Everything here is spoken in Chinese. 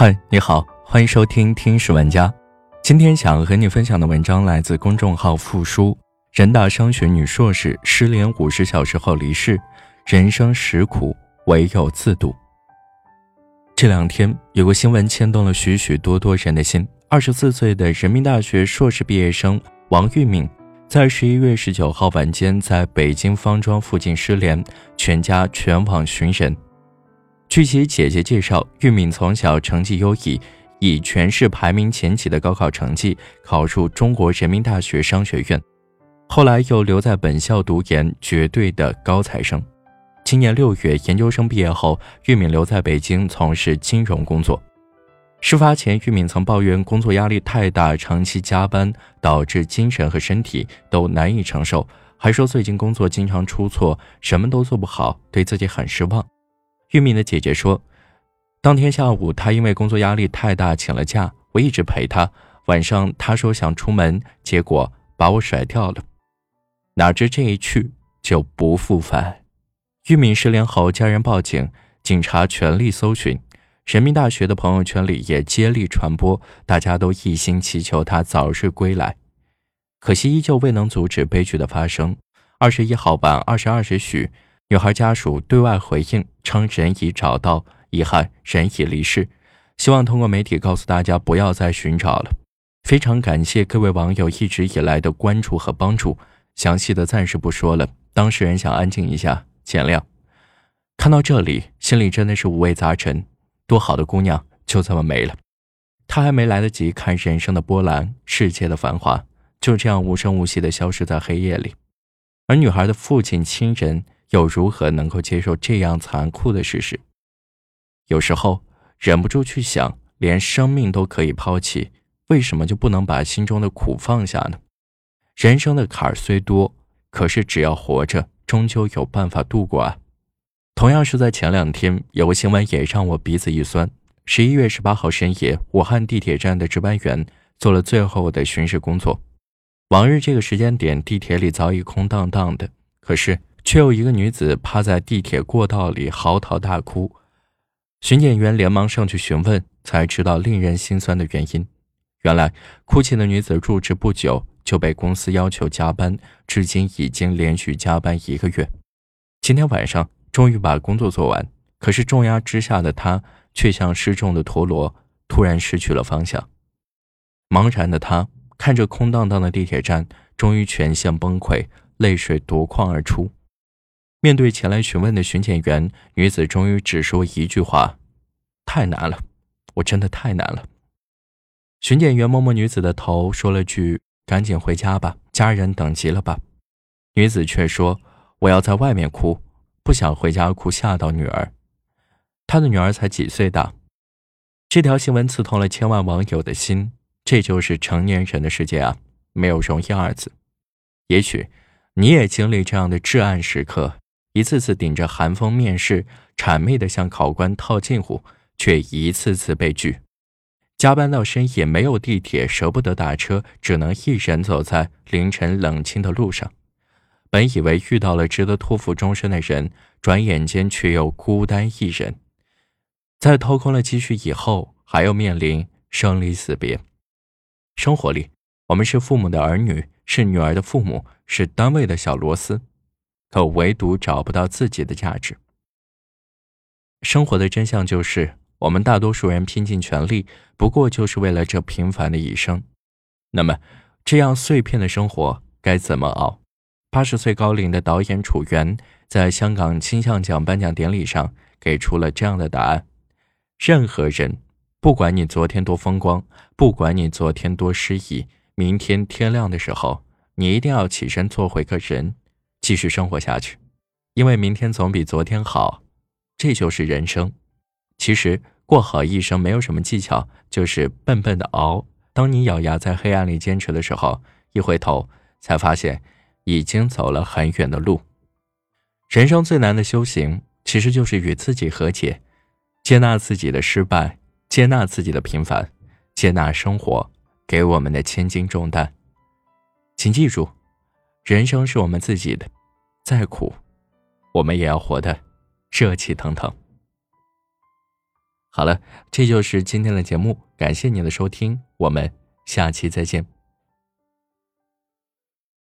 嗨，你好，欢迎收听《听史玩家》。今天想和你分享的文章来自公众号“复书”。人大商学女硕士失联五十小时后离世，人生实苦，唯有自渡。这两天有个新闻牵动了许许多多人的心：二十四岁的人民大学硕士毕业生王玉敏，在十一月十九号晚间在北京方庄附近失联，全家全网寻人。据其姐姐介绍，玉敏从小成绩优异，以全市排名前几的高考成绩考入中国人民大学商学院，后来又留在本校读研，绝对的高材生。今年六月研究生毕业后，玉敏留在北京从事金融工作。事发前，玉敏曾抱怨工作压力太大，长期加班导致精神和身体都难以承受，还说最近工作经常出错，什么都做不好，对自己很失望。玉敏的姐姐说，当天下午她因为工作压力太大请了假，我一直陪她。晚上她说想出门，结果把我甩掉了。哪知这一去就不复返。玉敏失联后，家人报警，警察全力搜寻，人民大学的朋友圈里也接力传播，大家都一心祈求她早日归来。可惜依旧未能阻止悲剧的发生。二十一号晚二十二时许。女孩家属对外回应称，人已找到，遗憾人已离世，希望通过媒体告诉大家不要再寻找了。非常感谢各位网友一直以来的关注和帮助，详细的暂时不说了，当事人想安静一下，见谅。看到这里，心里真的是五味杂陈，多好的姑娘就这么没了，她还没来得及看人生的波澜，世界的繁华，就这样无声无息的消失在黑夜里，而女孩的父亲亲人。又如何能够接受这样残酷的事实？有时候忍不住去想，连生命都可以抛弃，为什么就不能把心中的苦放下呢？人生的坎儿虽多，可是只要活着，终究有办法度过啊！同样是在前两天，有个新闻也让我鼻子一酸。十一月十八号深夜，武汉地铁站的值班员做了最后的巡视工作。往日这个时间点，地铁里早已空荡荡的，可是。却有一个女子趴在地铁过道里嚎啕大哭，巡检员连忙上去询问，才知道令人心酸的原因。原来，哭泣的女子入职不久就被公司要求加班，至今已经连续加班一个月。今天晚上终于把工作做完，可是重压之下的她却像失重的陀螺，突然失去了方向。茫然的她看着空荡荡的地铁站，终于全线崩溃，泪水夺眶而出。面对前来询问的巡检员，女子终于只说一句话：“太难了，我真的太难了。”巡检员摸摸女子的头，说了句：“赶紧回家吧，家人等急了吧。”女子却说：“我要在外面哭，不想回家哭，吓到女儿。”她的女儿才几岁大。这条新闻刺痛了千万网友的心。这就是成年人的世界啊，没有容易二字。也许你也经历这样的至暗时刻。一次次顶着寒风面试，谄媚的向考官套近乎，却一次次被拒。加班到深夜，没有地铁，舍不得打车，只能一人走在凌晨冷清的路上。本以为遇到了值得托付终身的人，转眼间却又孤单一人。在掏空了积蓄以后，还要面临生离死别。生活里，我们是父母的儿女，是女儿的父母，是单位的小螺丝。可唯独找不到自己的价值。生活的真相就是，我们大多数人拼尽全力，不过就是为了这平凡的一生。那么，这样碎片的生活该怎么熬？八十岁高龄的导演楚原在香港金像奖颁奖典礼上给出了这样的答案：任何人，不管你昨天多风光，不管你昨天多失意，明天天亮的时候，你一定要起身做回个人。继续生活下去，因为明天总比昨天好，这就是人生。其实过好一生没有什么技巧，就是笨笨的熬。当你咬牙在黑暗里坚持的时候，一回头才发现已经走了很远的路。人生最难的修行，其实就是与自己和解，接纳自己的失败，接纳自己的平凡，接纳生活给我们的千斤重担。请记住。人生是我们自己的，再苦，我们也要活得热气腾腾。好了，这就是今天的节目，感谢您的收听，我们下期再见。